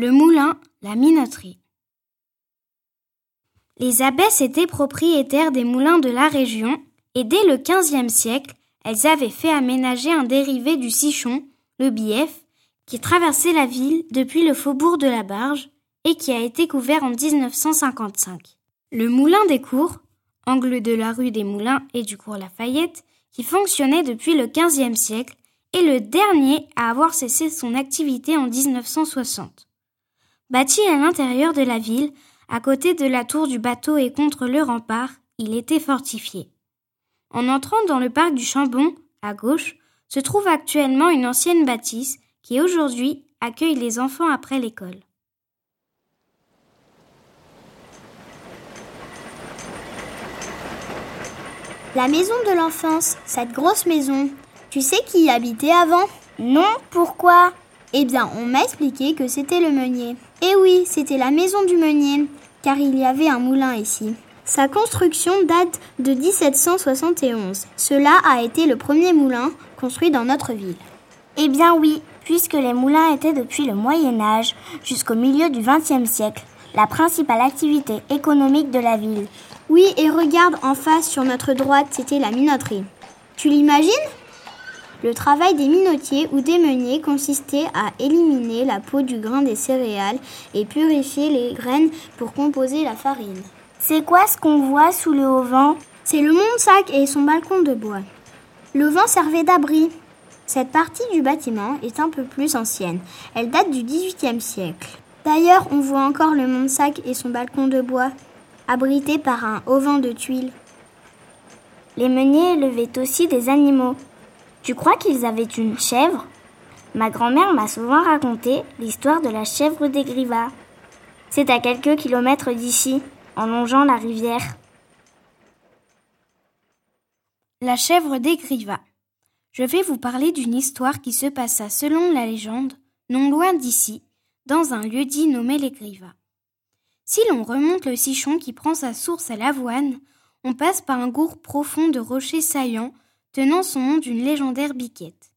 Le moulin, la minoterie. Les abbesses étaient propriétaires des moulins de la région et dès le XVe siècle, elles avaient fait aménager un dérivé du Sichon, le bief, qui traversait la ville depuis le faubourg de la Barge et qui a été couvert en 1955. Le moulin des cours, angle de la rue des Moulins et du cours Lafayette, qui fonctionnait depuis le XVe siècle, est le dernier à avoir cessé son activité en 1960. Bâti à l'intérieur de la ville, à côté de la tour du bateau et contre le rempart, il était fortifié. En entrant dans le parc du Chambon, à gauche, se trouve actuellement une ancienne bâtisse qui aujourd'hui accueille les enfants après l'école. La maison de l'enfance, cette grosse maison, tu sais qui y habitait avant? Non, pourquoi? Eh bien, on m'a expliqué que c'était le meunier. Eh oui, c'était la maison du meunier, car il y avait un moulin ici. Sa construction date de 1771. Cela a été le premier moulin construit dans notre ville. Eh bien oui, puisque les moulins étaient depuis le Moyen Âge jusqu'au milieu du XXe siècle la principale activité économique de la ville. Oui, et regarde en face sur notre droite, c'était la minoterie. Tu l'imagines? Le travail des minotiers ou des meuniers consistait à éliminer la peau du grain des céréales et purifier les graines pour composer la farine. C'est quoi ce qu'on voit sous le haut-vent? C'est le monde-sac et son balcon de bois. Le vent servait d'abri. Cette partie du bâtiment est un peu plus ancienne. Elle date du XVIIIe siècle. D'ailleurs, on voit encore le monde-sac et son balcon de bois, abrité par un auvent de tuiles. Les meuniers élevaient aussi des animaux. Tu crois qu'ils avaient une chèvre? Ma grand-mère m'a souvent raconté l'histoire de la chèvre des Grivas. C'est à quelques kilomètres d'ici, en longeant la rivière. La chèvre des Grivas. Je vais vous parler d'une histoire qui se passa selon la légende, non loin d'ici, dans un lieu-dit nommé les Grivas. Si l'on remonte le Sichon qui prend sa source à l'Avoine, on passe par un gour profond de rochers saillants tenant son nom d'une légendaire biquette.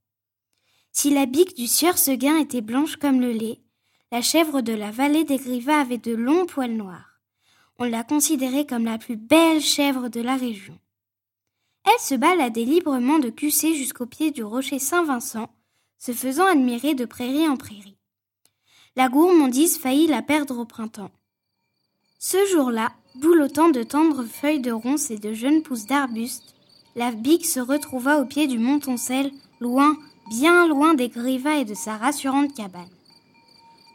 Si la bique du sieur Seguin était blanche comme le lait, la chèvre de la vallée des Grivas avait de longs poils noirs. On l'a considérée comme la plus belle chèvre de la région. Elle se baladait librement de Cussé jusqu'au pied du rocher Saint-Vincent, se faisant admirer de prairie en prairie. La gourmandise faillit la perdre au printemps. Ce jour-là, boulottant de tendres feuilles de ronces et de jeunes pousses d'arbustes, la bique se retrouva au pied du Montoncel, loin, bien loin des grivas et de sa rassurante cabane.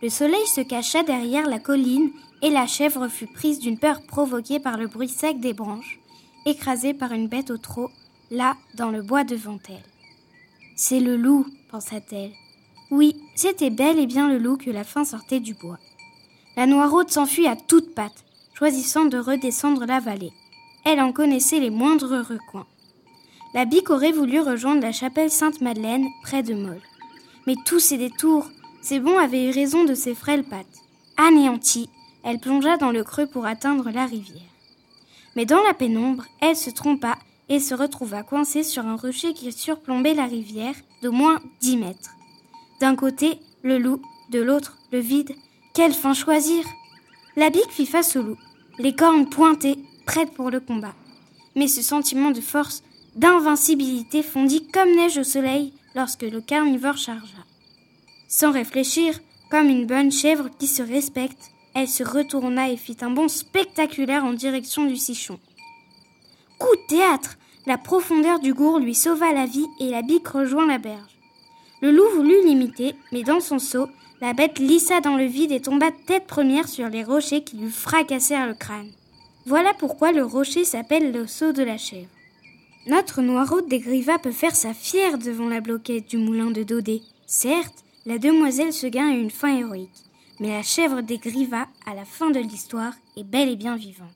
Le soleil se cacha derrière la colline et la chèvre fut prise d'une peur provoquée par le bruit sec des branches, écrasée par une bête au trot, là, dans le bois devant elle. C'est le loup, pensa-t-elle. Oui, c'était bel et bien le loup que la faim sortait du bois. La noiraude s'enfuit à toutes pattes, choisissant de redescendre la vallée. Elle en connaissait les moindres recoins. La bique aurait voulu rejoindre la chapelle Sainte-Madeleine, près de Molles. Mais tous ces détours, ces bons avaient eu raison de ses frêles pattes. Anéantie, elle plongea dans le creux pour atteindre la rivière. Mais dans la pénombre, elle se trompa et se retrouva coincée sur un rocher qui surplombait la rivière d'au moins dix mètres. D'un côté, le loup, de l'autre, le vide. Quelle fin choisir? La bique fit face au loup, les cornes pointées, prêtes pour le combat. Mais ce sentiment de force d'invincibilité fondit comme neige au soleil lorsque le carnivore chargea. Sans réfléchir, comme une bonne chèvre qui se respecte, elle se retourna et fit un bond spectaculaire en direction du Sichon. Coup de théâtre La profondeur du gour lui sauva la vie et la bique rejoint la berge. Le loup voulut l'imiter, mais dans son saut, la bête glissa dans le vide et tomba tête première sur les rochers qui lui fracassèrent le crâne. Voilà pourquoi le rocher s'appelle le saut de la chèvre. Notre noiraude des Grivas peut faire sa fière devant la bloquette du moulin de Dodé. Certes, la demoiselle Seguin a une fin héroïque, mais la chèvre des Grivas, à la fin de l'histoire, est bel et bien vivante.